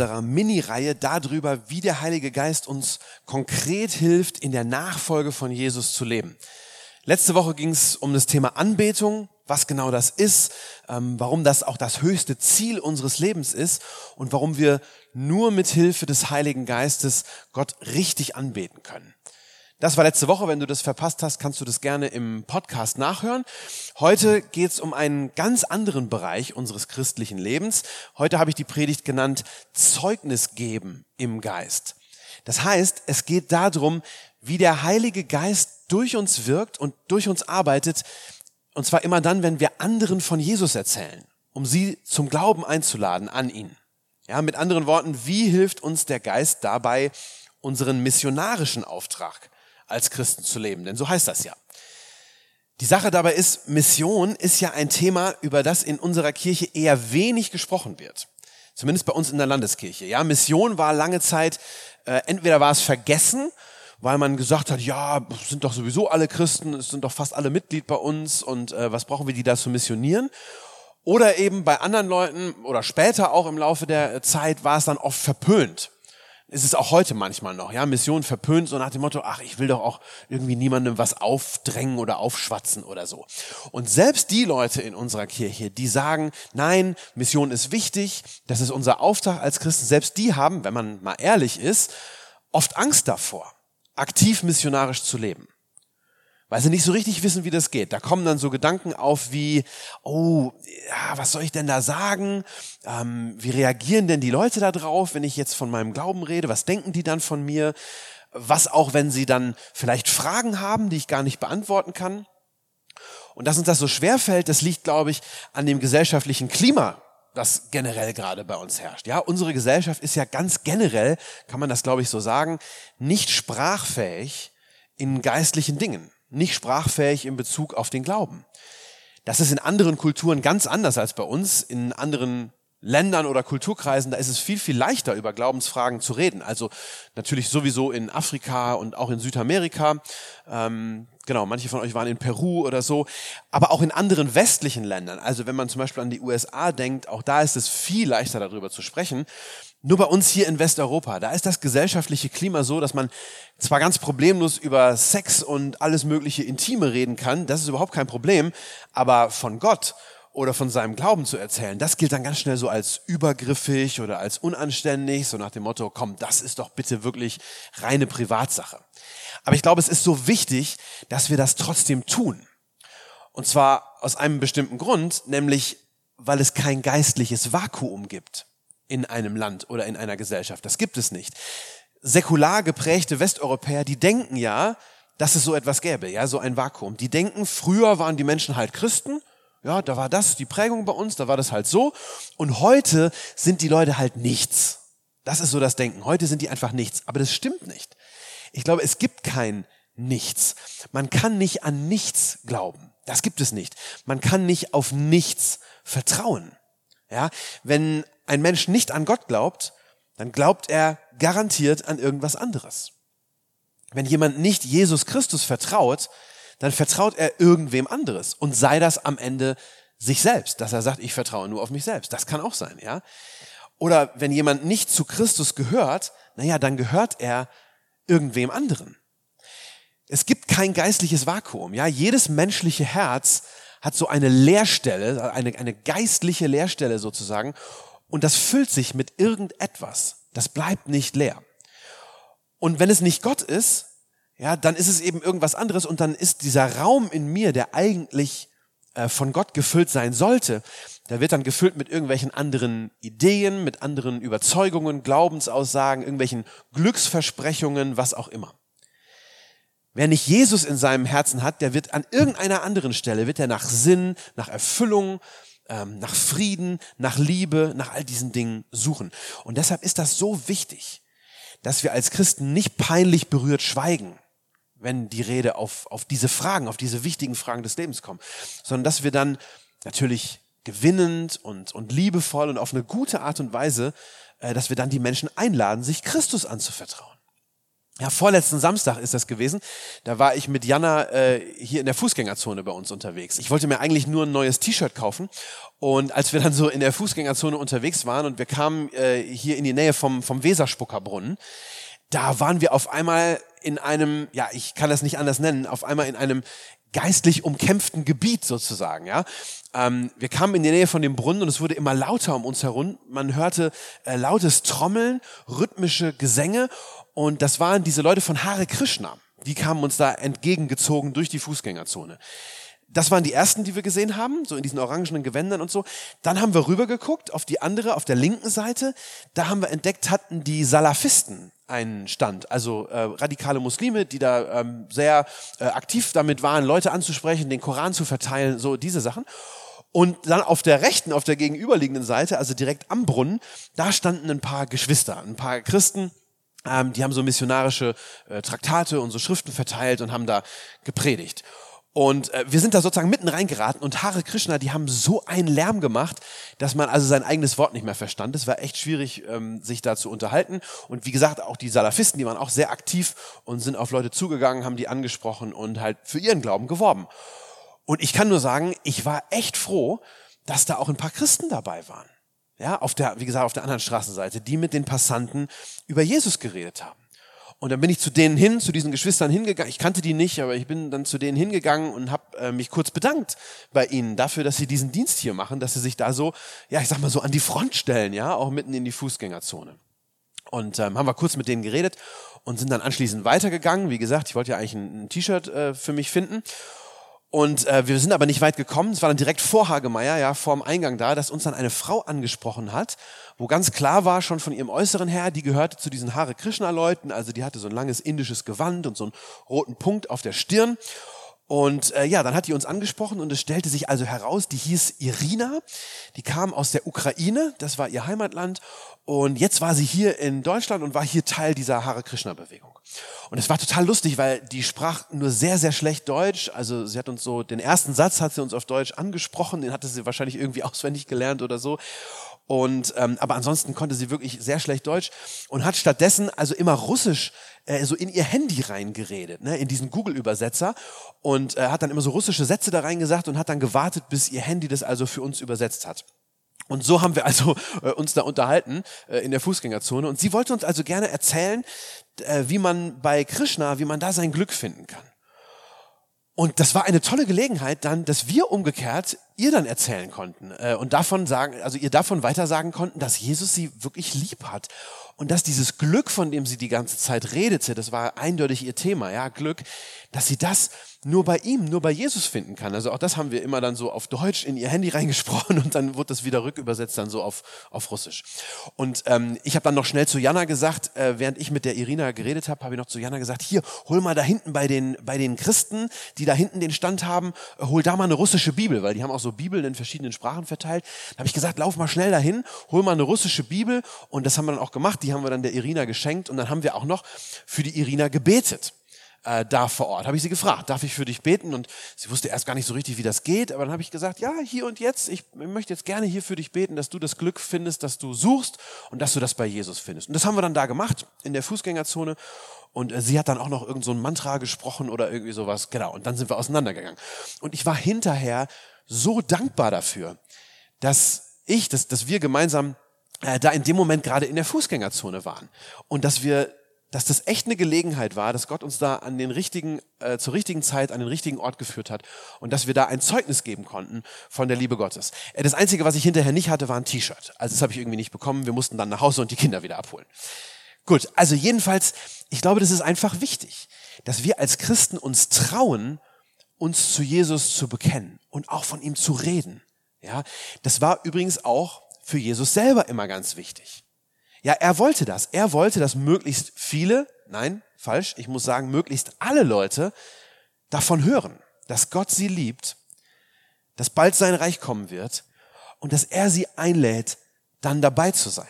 Unserer Mini-Reihe darüber, wie der Heilige Geist uns konkret hilft, in der Nachfolge von Jesus zu leben. Letzte Woche ging es um das Thema Anbetung, was genau das ist, ähm, warum das auch das höchste Ziel unseres Lebens ist und warum wir nur mit Hilfe des Heiligen Geistes Gott richtig anbeten können. Das war letzte Woche. Wenn du das verpasst hast, kannst du das gerne im Podcast nachhören. Heute geht es um einen ganz anderen Bereich unseres christlichen Lebens. Heute habe ich die Predigt genannt Zeugnis geben im Geist. Das heißt, es geht darum, wie der Heilige Geist durch uns wirkt und durch uns arbeitet. Und zwar immer dann, wenn wir anderen von Jesus erzählen, um sie zum Glauben einzuladen an ihn. Ja, mit anderen Worten, wie hilft uns der Geist dabei, unseren missionarischen Auftrag als Christen zu leben, denn so heißt das ja. Die Sache dabei ist, Mission ist ja ein Thema, über das in unserer Kirche eher wenig gesprochen wird. Zumindest bei uns in der Landeskirche. Ja, Mission war lange Zeit, äh, entweder war es vergessen, weil man gesagt hat, ja, sind doch sowieso alle Christen, es sind doch fast alle Mitglied bei uns und äh, was brauchen wir die da zu missionieren? Oder eben bei anderen Leuten oder später auch im Laufe der Zeit war es dann oft verpönt ist es auch heute manchmal noch, ja, Mission verpönt, so nach dem Motto, ach, ich will doch auch irgendwie niemandem was aufdrängen oder aufschwatzen oder so. Und selbst die Leute in unserer Kirche, die sagen, nein, Mission ist wichtig, das ist unser Auftrag als Christen, selbst die haben, wenn man mal ehrlich ist, oft Angst davor, aktiv missionarisch zu leben weil sie nicht so richtig wissen, wie das geht. Da kommen dann so Gedanken auf wie, oh, ja, was soll ich denn da sagen? Ähm, wie reagieren denn die Leute da drauf, wenn ich jetzt von meinem Glauben rede? Was denken die dann von mir? Was auch, wenn sie dann vielleicht Fragen haben, die ich gar nicht beantworten kann? Und dass uns das so schwer fällt, das liegt, glaube ich, an dem gesellschaftlichen Klima, das generell gerade bei uns herrscht. Ja, unsere Gesellschaft ist ja ganz generell, kann man das, glaube ich, so sagen, nicht sprachfähig in geistlichen Dingen nicht sprachfähig in Bezug auf den Glauben. Das ist in anderen Kulturen ganz anders als bei uns. In anderen Ländern oder Kulturkreisen, da ist es viel, viel leichter, über Glaubensfragen zu reden. Also natürlich sowieso in Afrika und auch in Südamerika. Ähm, genau, manche von euch waren in Peru oder so. Aber auch in anderen westlichen Ländern. Also wenn man zum Beispiel an die USA denkt, auch da ist es viel leichter, darüber zu sprechen. Nur bei uns hier in Westeuropa, da ist das gesellschaftliche Klima so, dass man zwar ganz problemlos über Sex und alles mögliche Intime reden kann, das ist überhaupt kein Problem, aber von Gott oder von seinem Glauben zu erzählen, das gilt dann ganz schnell so als übergriffig oder als unanständig, so nach dem Motto, komm, das ist doch bitte wirklich reine Privatsache. Aber ich glaube, es ist so wichtig, dass wir das trotzdem tun. Und zwar aus einem bestimmten Grund, nämlich weil es kein geistliches Vakuum gibt in einem Land oder in einer Gesellschaft. Das gibt es nicht. Säkular geprägte Westeuropäer, die denken ja, dass es so etwas gäbe, ja, so ein Vakuum. Die denken, früher waren die Menschen halt Christen, ja, da war das die Prägung bei uns, da war das halt so. Und heute sind die Leute halt nichts. Das ist so das Denken. Heute sind die einfach nichts. Aber das stimmt nicht. Ich glaube, es gibt kein Nichts. Man kann nicht an nichts glauben. Das gibt es nicht. Man kann nicht auf nichts vertrauen. Ja, wenn ein Mensch nicht an Gott glaubt, dann glaubt er garantiert an irgendwas anderes. Wenn jemand nicht Jesus Christus vertraut, dann vertraut er irgendwem anderes und sei das am Ende sich selbst, dass er sagt, ich vertraue nur auf mich selbst. Das kann auch sein, ja. Oder wenn jemand nicht zu Christus gehört, naja, dann gehört er irgendwem anderen. Es gibt kein geistliches Vakuum, ja. Jedes menschliche Herz hat so eine Leerstelle, eine, eine geistliche Leerstelle sozusagen. Und das füllt sich mit irgendetwas. Das bleibt nicht leer. Und wenn es nicht Gott ist, ja, dann ist es eben irgendwas anderes und dann ist dieser Raum in mir, der eigentlich äh, von Gott gefüllt sein sollte, der wird dann gefüllt mit irgendwelchen anderen Ideen, mit anderen Überzeugungen, Glaubensaussagen, irgendwelchen Glücksversprechungen, was auch immer. Wer nicht Jesus in seinem Herzen hat, der wird an irgendeiner anderen Stelle, wird er nach Sinn, nach Erfüllung, ähm, nach Frieden, nach Liebe, nach all diesen Dingen suchen. Und deshalb ist das so wichtig, dass wir als Christen nicht peinlich berührt schweigen, wenn die Rede auf, auf diese Fragen, auf diese wichtigen Fragen des Lebens kommt, sondern dass wir dann natürlich gewinnend und, und liebevoll und auf eine gute Art und Weise, äh, dass wir dann die Menschen einladen, sich Christus anzuvertrauen. Ja, vorletzten Samstag ist das gewesen. Da war ich mit Jana äh, hier in der Fußgängerzone bei uns unterwegs. Ich wollte mir eigentlich nur ein neues T-Shirt kaufen. Und als wir dann so in der Fußgängerzone unterwegs waren und wir kamen äh, hier in die Nähe vom, vom Weserspuckerbrunnen, da waren wir auf einmal in einem, ja, ich kann das nicht anders nennen, auf einmal in einem geistlich umkämpften Gebiet sozusagen, ja. Ähm, wir kamen in die Nähe von dem Brunnen und es wurde immer lauter um uns herum. Man hörte äh, lautes Trommeln, rhythmische Gesänge und das waren diese Leute von Hare Krishna. Die kamen uns da entgegengezogen durch die Fußgängerzone. Das waren die ersten, die wir gesehen haben, so in diesen orangenen Gewändern und so. Dann haben wir rübergeguckt auf die andere, auf der linken Seite. Da haben wir entdeckt, hatten die Salafisten einen Stand, also äh, radikale Muslime, die da ähm, sehr äh, aktiv damit waren, Leute anzusprechen, den Koran zu verteilen, so diese Sachen. Und dann auf der rechten, auf der gegenüberliegenden Seite, also direkt am Brunnen, da standen ein paar Geschwister, ein paar Christen, ähm, die haben so missionarische äh, Traktate und so Schriften verteilt und haben da gepredigt. Und äh, wir sind da sozusagen mitten reingeraten und Hare Krishna, die haben so einen Lärm gemacht, dass man also sein eigenes Wort nicht mehr verstand. Es war echt schwierig, ähm, sich da zu unterhalten. Und wie gesagt, auch die Salafisten, die waren auch sehr aktiv und sind auf Leute zugegangen, haben die angesprochen und halt für ihren Glauben geworben. Und ich kann nur sagen, ich war echt froh, dass da auch ein paar Christen dabei waren. Ja, auf der, wie gesagt, auf der anderen Straßenseite, die mit den Passanten über Jesus geredet haben. Und dann bin ich zu denen hin, zu diesen Geschwistern hingegangen. Ich kannte die nicht, aber ich bin dann zu denen hingegangen und habe äh, mich kurz bedankt bei ihnen dafür, dass sie diesen Dienst hier machen, dass sie sich da so, ja, ich sag mal so an die Front stellen, ja, auch mitten in die Fußgängerzone. Und ähm, haben wir kurz mit denen geredet und sind dann anschließend weitergegangen. Wie gesagt, ich wollte ja eigentlich ein, ein T-Shirt äh, für mich finden und äh, wir sind aber nicht weit gekommen. Es war dann direkt vor Hagemeier, ja, vor dem Eingang da, dass uns dann eine Frau angesprochen hat, wo ganz klar war, schon von ihrem Äußeren her, die gehörte zu diesen Hare Krishna-Leuten. Also die hatte so ein langes indisches Gewand und so einen roten Punkt auf der Stirn. Und äh, ja, dann hat die uns angesprochen und es stellte sich also heraus, die hieß Irina, die kam aus der Ukraine, das war ihr Heimatland und jetzt war sie hier in Deutschland und war hier Teil dieser Hare Krishna Bewegung. Und es war total lustig, weil die sprach nur sehr, sehr schlecht Deutsch. Also sie hat uns so, den ersten Satz hat sie uns auf Deutsch angesprochen, den hatte sie wahrscheinlich irgendwie auswendig gelernt oder so. Und ähm, aber ansonsten konnte sie wirklich sehr schlecht Deutsch und hat stattdessen also immer Russisch äh, so in ihr Handy reingeredet, ne, in diesen Google-Übersetzer und äh, hat dann immer so russische Sätze da reingesagt und hat dann gewartet, bis ihr Handy das also für uns übersetzt hat. Und so haben wir also äh, uns da unterhalten äh, in der Fußgängerzone. Und sie wollte uns also gerne erzählen, äh, wie man bei Krishna, wie man da sein Glück finden kann. Und das war eine tolle Gelegenheit dann, dass wir umgekehrt ihr dann erzählen konnten äh, und davon sagen, also ihr davon weiter sagen konnten, dass Jesus sie wirklich lieb hat und dass dieses Glück, von dem sie die ganze Zeit redete, das war eindeutig ihr Thema, ja, Glück, dass sie das nur bei ihm, nur bei Jesus finden kann. Also auch das haben wir immer dann so auf Deutsch in ihr Handy reingesprochen und dann wurde das wieder rückübersetzt dann so auf, auf Russisch. Und ähm, ich habe dann noch schnell zu Jana gesagt, äh, während ich mit der Irina geredet habe, habe ich noch zu Jana gesagt, hier, hol mal da hinten bei den, bei den Christen, die da hinten den Stand haben, äh, hol da mal eine russische Bibel, weil die haben auch so Bibeln in verschiedenen Sprachen verteilt. Da habe ich gesagt, lauf mal schnell dahin, hol mal eine russische Bibel und das haben wir dann auch gemacht, die haben wir dann der Irina geschenkt und dann haben wir auch noch für die Irina gebetet äh, da vor Ort. Habe ich sie gefragt, darf ich für dich beten? Und sie wusste erst gar nicht so richtig, wie das geht, aber dann habe ich gesagt, ja, hier und jetzt, ich möchte jetzt gerne hier für dich beten, dass du das Glück findest, dass du suchst und dass du das bei Jesus findest. Und das haben wir dann da gemacht, in der Fußgängerzone. Und äh, sie hat dann auch noch irgend so Mantra gesprochen oder irgendwie sowas. Genau. Und dann sind wir auseinandergegangen. Und ich war hinterher so dankbar dafür, dass ich, dass, dass wir gemeinsam äh, da in dem Moment gerade in der Fußgängerzone waren und dass wir dass das echt eine Gelegenheit war, dass Gott uns da an den richtigen, äh, zur richtigen Zeit an den richtigen Ort geführt hat und dass wir da ein Zeugnis geben konnten von der Liebe Gottes. Äh, das Einzige, was ich hinterher nicht hatte, war ein T-Shirt. Also das habe ich irgendwie nicht bekommen. Wir mussten dann nach Hause und die Kinder wieder abholen. Gut, also jedenfalls, ich glaube, das ist einfach wichtig, dass wir als Christen uns trauen, uns zu Jesus zu bekennen und auch von ihm zu reden. Ja, das war übrigens auch für Jesus selber immer ganz wichtig. Ja, er wollte das. Er wollte, dass möglichst viele, nein, falsch, ich muss sagen, möglichst alle Leute davon hören, dass Gott sie liebt, dass bald sein Reich kommen wird und dass er sie einlädt, dann dabei zu sein.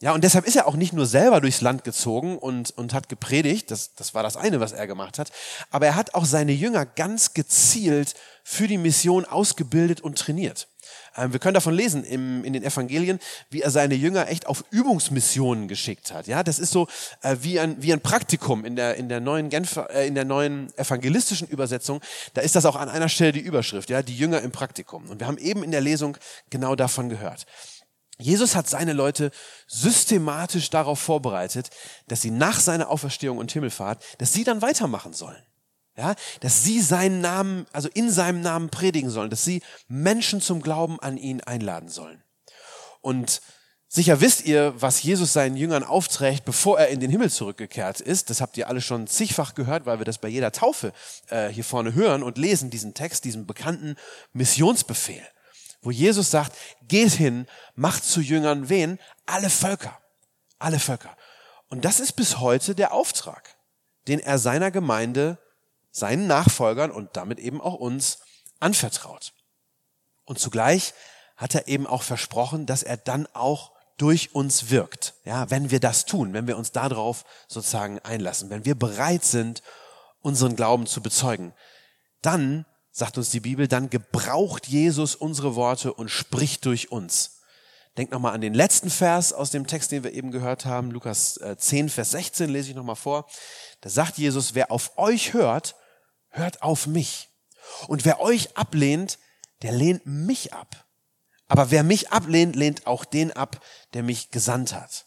Ja, und deshalb ist er auch nicht nur selber durchs Land gezogen und, und hat gepredigt, das, das war das eine, was er gemacht hat, aber er hat auch seine Jünger ganz gezielt für die Mission ausgebildet und trainiert. Ähm, wir können davon lesen im, in den Evangelien, wie er seine Jünger echt auf Übungsmissionen geschickt hat. Ja, das ist so äh, wie, ein, wie ein Praktikum in der, in der neuen Genfer, äh, in der neuen evangelistischen Übersetzung. Da ist das auch an einer Stelle die Überschrift, ja, die Jünger im Praktikum. Und wir haben eben in der Lesung genau davon gehört. Jesus hat seine Leute systematisch darauf vorbereitet, dass sie nach seiner Auferstehung und Himmelfahrt, dass sie dann weitermachen sollen. Ja, dass sie seinen Namen, also in seinem Namen predigen sollen, dass sie Menschen zum Glauben an ihn einladen sollen. Und sicher wisst ihr, was Jesus seinen Jüngern aufträgt, bevor er in den Himmel zurückgekehrt ist. Das habt ihr alle schon zigfach gehört, weil wir das bei jeder Taufe äh, hier vorne hören und lesen, diesen Text, diesen bekannten Missionsbefehl, wo Jesus sagt, geht hin, macht zu Jüngern wen? Alle Völker. Alle Völker. Und das ist bis heute der Auftrag, den er seiner Gemeinde seinen Nachfolgern und damit eben auch uns anvertraut. Und zugleich hat er eben auch versprochen, dass er dann auch durch uns wirkt. Ja, wenn wir das tun, wenn wir uns darauf sozusagen einlassen, wenn wir bereit sind, unseren Glauben zu bezeugen, dann, sagt uns die Bibel, dann gebraucht Jesus unsere Worte und spricht durch uns. Denkt nochmal an den letzten Vers aus dem Text, den wir eben gehört haben, Lukas 10, äh, Vers 16 lese ich nochmal vor. Da sagt Jesus, wer auf euch hört, hört auf mich. Und wer euch ablehnt, der lehnt mich ab. Aber wer mich ablehnt, lehnt auch den ab, der mich gesandt hat.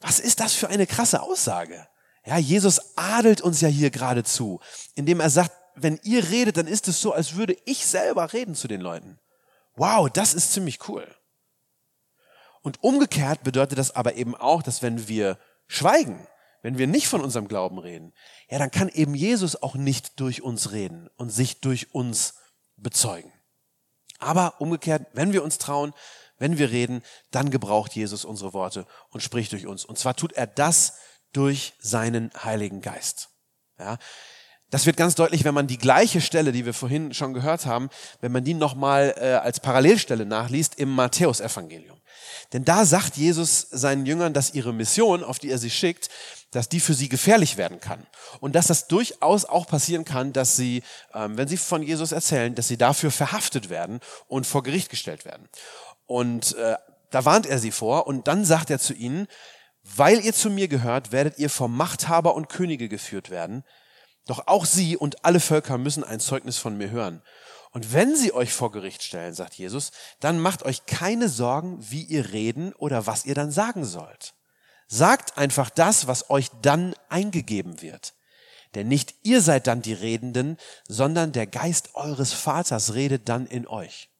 Was ist das für eine krasse Aussage? Ja, Jesus adelt uns ja hier geradezu, indem er sagt, wenn ihr redet, dann ist es so, als würde ich selber reden zu den Leuten. Wow, das ist ziemlich cool. Und umgekehrt bedeutet das aber eben auch, dass wenn wir schweigen, wenn wir nicht von unserem Glauben reden, ja, dann kann eben Jesus auch nicht durch uns reden und sich durch uns bezeugen. Aber umgekehrt, wenn wir uns trauen, wenn wir reden, dann gebraucht Jesus unsere Worte und spricht durch uns. Und zwar tut er das durch seinen Heiligen Geist. Ja, das wird ganz deutlich, wenn man die gleiche Stelle, die wir vorhin schon gehört haben, wenn man die nochmal äh, als Parallelstelle nachliest im Matthäusevangelium. Denn da sagt Jesus seinen Jüngern, dass ihre Mission, auf die er sie schickt, dass die für sie gefährlich werden kann. Und dass das durchaus auch passieren kann, dass sie, ähm, wenn sie von Jesus erzählen, dass sie dafür verhaftet werden und vor Gericht gestellt werden. Und äh, da warnt er sie vor und dann sagt er zu ihnen, weil ihr zu mir gehört, werdet ihr vor Machthaber und Könige geführt werden. Doch auch sie und alle Völker müssen ein Zeugnis von mir hören. Und wenn sie euch vor Gericht stellen, sagt Jesus, dann macht euch keine Sorgen, wie ihr reden oder was ihr dann sagen sollt. Sagt einfach das, was euch dann eingegeben wird. Denn nicht ihr seid dann die Redenden, sondern der Geist eures Vaters redet dann in euch.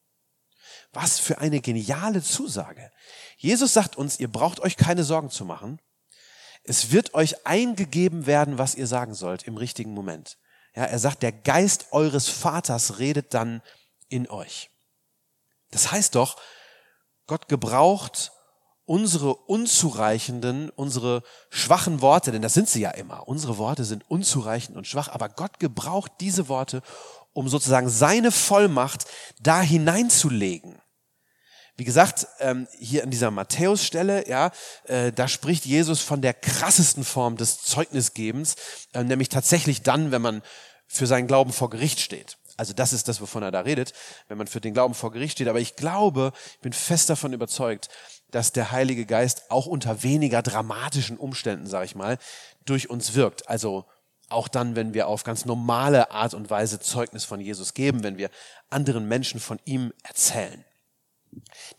Was für eine geniale Zusage. Jesus sagt uns, ihr braucht euch keine Sorgen zu machen. Es wird euch eingegeben werden, was ihr sagen sollt im richtigen Moment. Ja, er sagt, der Geist eures Vaters redet dann in euch. Das heißt doch, Gott gebraucht unsere unzureichenden, unsere schwachen Worte, denn das sind sie ja immer. Unsere Worte sind unzureichend und schwach, aber Gott gebraucht diese Worte, um sozusagen seine Vollmacht da hineinzulegen. Wie gesagt, ähm, hier an dieser Matthäus-Stelle, ja, äh, da spricht Jesus von der krassesten Form des Zeugnisgebens, äh, nämlich tatsächlich dann, wenn man für seinen Glauben vor Gericht steht. Also das ist das, wovon er da redet, wenn man für den Glauben vor Gericht steht. Aber ich glaube, ich bin fest davon überzeugt, dass der Heilige Geist auch unter weniger dramatischen Umständen, sage ich mal, durch uns wirkt. Also auch dann, wenn wir auf ganz normale Art und Weise Zeugnis von Jesus geben, wenn wir anderen Menschen von ihm erzählen.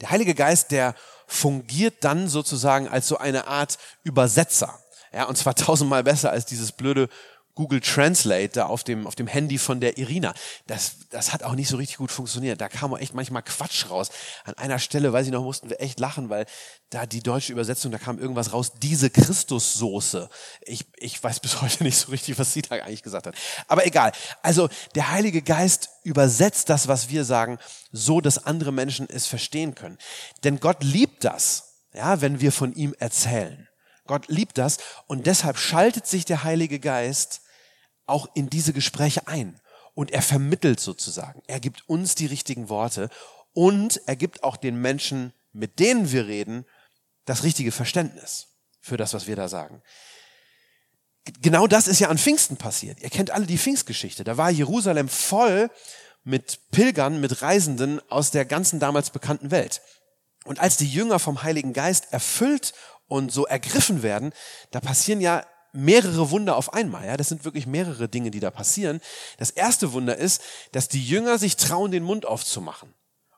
Der Heilige Geist, der fungiert dann sozusagen als so eine Art Übersetzer. Ja, und zwar tausendmal besser als dieses blöde Google Translate da auf dem, auf dem Handy von der Irina. Das, das hat auch nicht so richtig gut funktioniert. Da kam auch echt manchmal Quatsch raus. An einer Stelle, weiß ich noch, mussten wir echt lachen, weil da die deutsche Übersetzung, da kam irgendwas raus, diese Christussoße. Ich, ich weiß bis heute nicht so richtig, was sie da eigentlich gesagt hat. Aber egal. Also der Heilige Geist übersetzt das, was wir sagen, so, dass andere Menschen es verstehen können. Denn Gott liebt das, ja, wenn wir von ihm erzählen. Gott liebt das und deshalb schaltet sich der Heilige Geist auch in diese Gespräche ein. Und er vermittelt sozusagen. Er gibt uns die richtigen Worte und er gibt auch den Menschen, mit denen wir reden, das richtige Verständnis für das, was wir da sagen. Genau das ist ja an Pfingsten passiert. Ihr kennt alle die Pfingstgeschichte. Da war Jerusalem voll mit Pilgern, mit Reisenden aus der ganzen damals bekannten Welt. Und als die Jünger vom Heiligen Geist erfüllt und so ergriffen werden, da passieren ja mehrere Wunder auf einmal. Ja, das sind wirklich mehrere Dinge, die da passieren. Das erste Wunder ist, dass die Jünger sich trauen, den Mund aufzumachen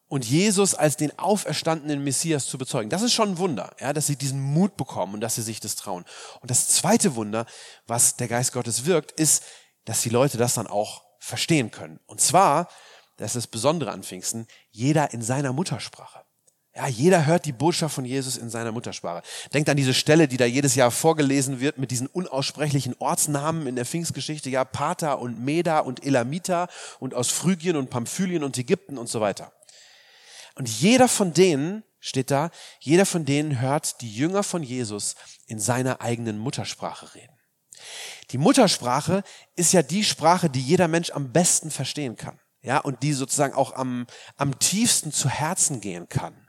und Jesus als den auferstandenen Messias zu bezeugen. Das ist schon ein Wunder, ja, dass sie diesen Mut bekommen und dass sie sich das trauen. Und das zweite Wunder, was der Geist Gottes wirkt, ist, dass die Leute das dann auch verstehen können. Und zwar, das ist das Besondere an Pfingsten, jeder in seiner Muttersprache. Ja, jeder hört die Botschaft von Jesus in seiner Muttersprache. Denkt an diese Stelle, die da jedes Jahr vorgelesen wird mit diesen unaussprechlichen Ortsnamen in der Pfingstgeschichte, ja, Pata und Meda und Elamita und aus Phrygien und Pamphylien und Ägypten und so weiter. Und jeder von denen, steht da, jeder von denen hört die Jünger von Jesus in seiner eigenen Muttersprache reden. Die Muttersprache ist ja die Sprache, die jeder Mensch am besten verstehen kann. Ja, und die sozusagen auch am, am tiefsten zu Herzen gehen kann.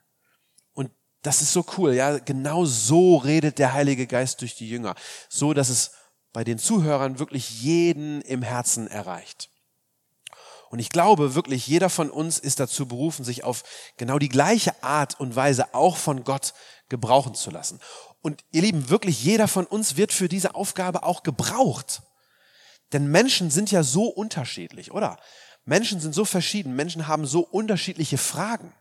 Das ist so cool. Ja, genau so redet der Heilige Geist durch die Jünger. So, dass es bei den Zuhörern wirklich jeden im Herzen erreicht. Und ich glaube wirklich, jeder von uns ist dazu berufen, sich auf genau die gleiche Art und Weise auch von Gott gebrauchen zu lassen. Und ihr Lieben, wirklich jeder von uns wird für diese Aufgabe auch gebraucht. Denn Menschen sind ja so unterschiedlich, oder? Menschen sind so verschieden, Menschen haben so unterschiedliche Fragen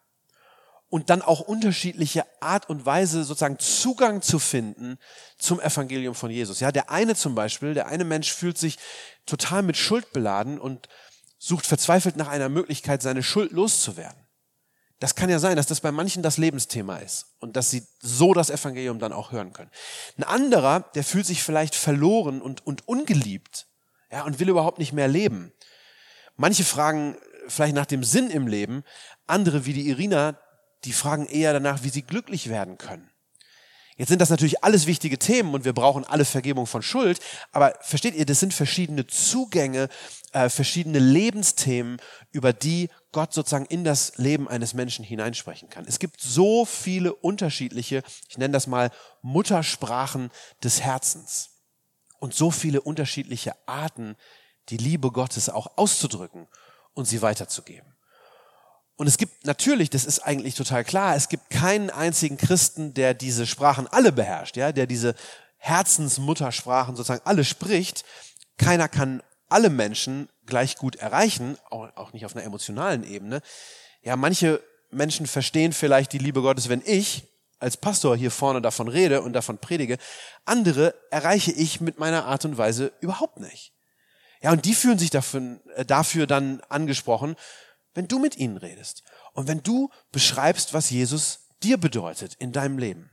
und dann auch unterschiedliche Art und Weise sozusagen Zugang zu finden zum Evangelium von Jesus. Ja, der eine zum Beispiel, der eine Mensch fühlt sich total mit Schuld beladen und sucht verzweifelt nach einer Möglichkeit, seine Schuld loszuwerden. Das kann ja sein, dass das bei manchen das Lebensthema ist und dass sie so das Evangelium dann auch hören können. Ein anderer, der fühlt sich vielleicht verloren und, und ungeliebt ja, und will überhaupt nicht mehr leben. Manche fragen vielleicht nach dem Sinn im Leben, andere wie die Irina, die fragen eher danach, wie sie glücklich werden können. Jetzt sind das natürlich alles wichtige Themen und wir brauchen alle Vergebung von Schuld, aber versteht ihr, das sind verschiedene Zugänge, äh, verschiedene Lebensthemen, über die Gott sozusagen in das Leben eines Menschen hineinsprechen kann. Es gibt so viele unterschiedliche, ich nenne das mal Muttersprachen des Herzens und so viele unterschiedliche Arten, die Liebe Gottes auch auszudrücken und sie weiterzugeben. Und es gibt natürlich, das ist eigentlich total klar, es gibt keinen einzigen Christen, der diese Sprachen alle beherrscht, ja, der diese Herzensmuttersprachen sozusagen alle spricht. Keiner kann alle Menschen gleich gut erreichen, auch, nicht auf einer emotionalen Ebene. Ja, manche Menschen verstehen vielleicht die Liebe Gottes, wenn ich als Pastor hier vorne davon rede und davon predige. Andere erreiche ich mit meiner Art und Weise überhaupt nicht. Ja, und die fühlen sich dafür, äh, dafür dann angesprochen wenn du mit ihnen redest und wenn du beschreibst, was Jesus dir bedeutet in deinem Leben.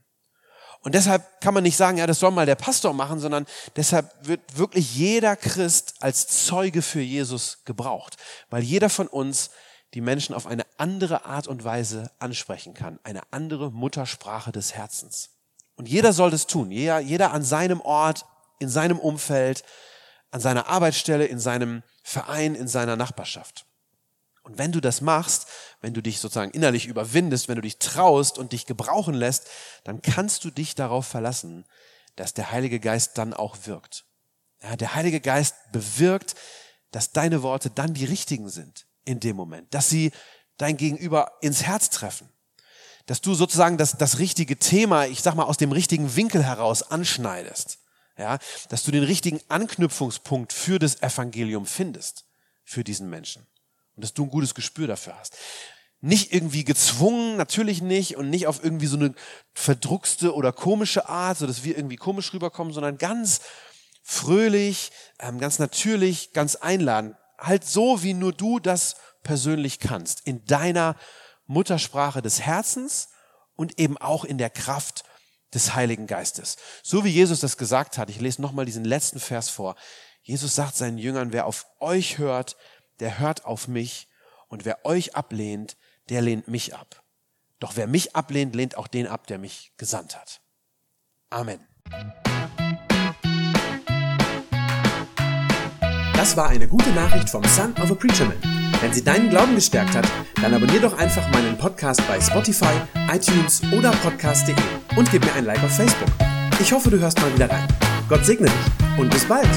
Und deshalb kann man nicht sagen, ja, das soll mal der Pastor machen, sondern deshalb wird wirklich jeder Christ als Zeuge für Jesus gebraucht, weil jeder von uns die Menschen auf eine andere Art und Weise ansprechen kann, eine andere Muttersprache des Herzens. Und jeder soll das tun, jeder, jeder an seinem Ort, in seinem Umfeld, an seiner Arbeitsstelle, in seinem Verein, in seiner Nachbarschaft. Und wenn du das machst, wenn du dich sozusagen innerlich überwindest, wenn du dich traust und dich gebrauchen lässt, dann kannst du dich darauf verlassen, dass der Heilige Geist dann auch wirkt. Ja, der Heilige Geist bewirkt, dass deine Worte dann die richtigen sind in dem Moment, dass sie dein Gegenüber ins Herz treffen, dass du sozusagen das, das richtige Thema, ich sag mal, aus dem richtigen Winkel heraus anschneidest, ja, dass du den richtigen Anknüpfungspunkt für das Evangelium findest, für diesen Menschen und dass du ein gutes Gespür dafür hast. Nicht irgendwie gezwungen, natürlich nicht, und nicht auf irgendwie so eine verdruckste oder komische Art, so dass wir irgendwie komisch rüberkommen, sondern ganz fröhlich, ähm, ganz natürlich, ganz einladend. Halt so, wie nur du das persönlich kannst, in deiner Muttersprache des Herzens und eben auch in der Kraft des Heiligen Geistes. So wie Jesus das gesagt hat, ich lese nochmal diesen letzten Vers vor. Jesus sagt seinen Jüngern, wer auf euch hört, der hört auf mich, und wer euch ablehnt, der lehnt mich ab. Doch wer mich ablehnt, lehnt auch den ab, der mich gesandt hat. Amen. Das war eine gute Nachricht vom Son of a Preacher Man. Wenn sie deinen Glauben gestärkt hat, dann abonnier doch einfach meinen Podcast bei Spotify, iTunes oder podcast.de und gib mir ein Like auf Facebook. Ich hoffe, du hörst mal wieder rein. Gott segne dich und bis bald.